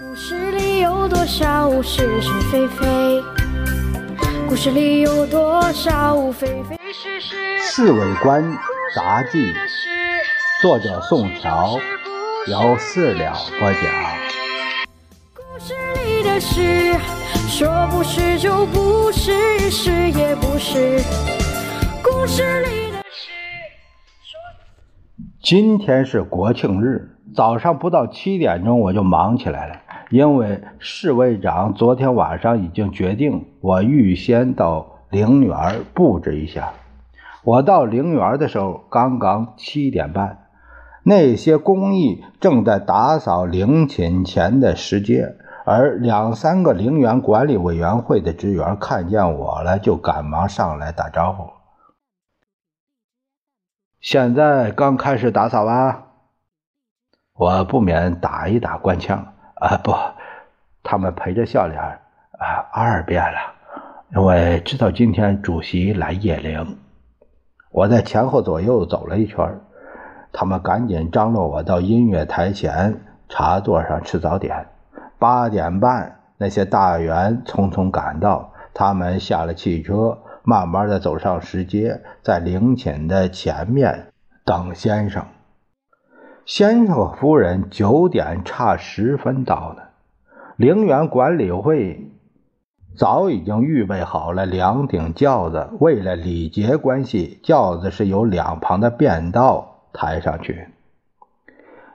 故事里有多少是是非非？故事里有多少非非是是？《侍卫官杂记》作者宋乔，由事了播讲。故事里的事，说不是就不是，是也不是。故事里的事，说。今天是国庆日，早上不到七点钟我就忙起来了，因为侍卫长昨天晚上已经决定，我预先到陵园布置一下。我到陵园的时候，刚刚七点半，那些工役正在打扫陵寝前的石阶，而两三个陵园管理委员会的职员看见我了，就赶忙上来打招呼。现在刚开始打扫吧，我不免打一打官腔啊！不，他们陪着笑脸啊，二遍了，因为知道今天主席来谒陵。我在前后左右走了一圈，他们赶紧张罗我到音乐台前茶座上吃早点。八点半，那些大员匆匆赶到，他们下了汽车。慢慢的走上石阶，在陵寝的前面等先生。先生和夫人九点差十分到的。陵园管理会早已经预备好了两顶轿子，为了礼节关系，轿子是由两旁的便道抬上去。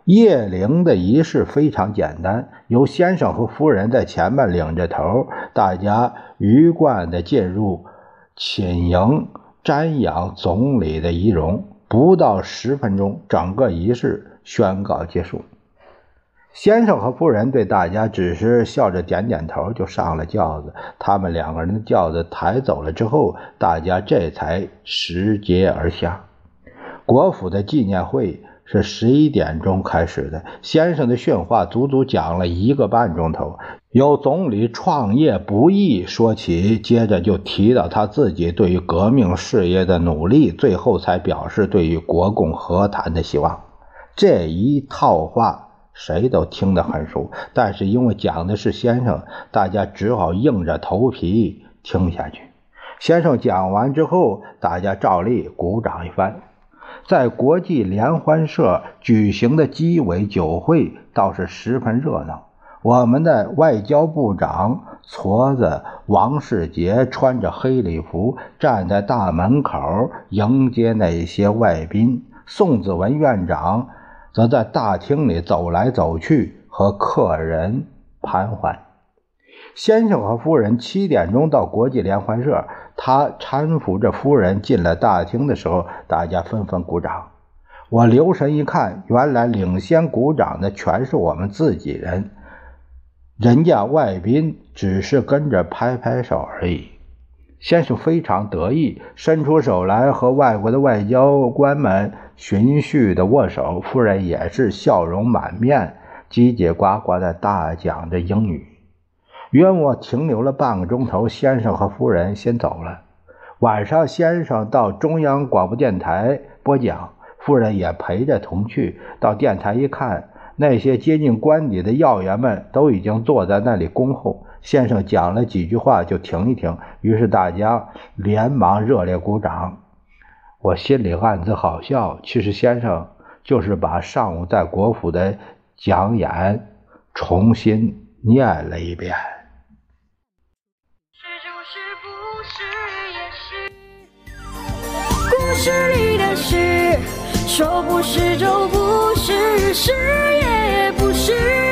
谒陵的仪式非常简单，由先生和夫人在前面领着头，大家鱼贯的进入。寝营瞻仰总理的仪容，不到十分钟，整个仪式宣告结束。先生和夫人对大家只是笑着点点头，就上了轿子。他们两个人的轿子抬走了之后，大家这才拾阶而下。国府的纪念会。是十一点钟开始的。先生的训话足足讲了一个半钟头，由总理创业不易说起，接着就提到他自己对于革命事业的努力，最后才表示对于国共和谈的希望。这一套话谁都听得很熟，但是因为讲的是先生，大家只好硬着头皮听下去。先生讲完之后，大家照例鼓掌一番。在国际联欢社举行的鸡尾酒会倒是十分热闹。我们的外交部长矬子王世杰穿着黑礼服站在大门口迎接那些外宾，宋子文院长则在大厅里走来走去和客人盘桓。先生和夫人七点钟到国际联欢社。他搀扶着夫人进了大厅的时候，大家纷纷鼓掌。我留神一看，原来领先鼓掌的全是我们自己人，人家外宾只是跟着拍拍手而已。先生非常得意，伸出手来和外国的外交官们循序的握手。夫人也是笑容满面，叽叽呱呱的大讲着英语。约莫停留了半个钟头，先生和夫人先走了。晚上，先生到中央广播电台播讲，夫人也陪着同去。到电台一看，那些接近官邸的要员们都已经坐在那里恭候。先生讲了几句话，就停一停。于是大家连忙热烈鼓掌。我心里暗自好笑。其实先生就是把上午在国府的讲演重新念了一遍。故事里的事，说不是就不是是也不是。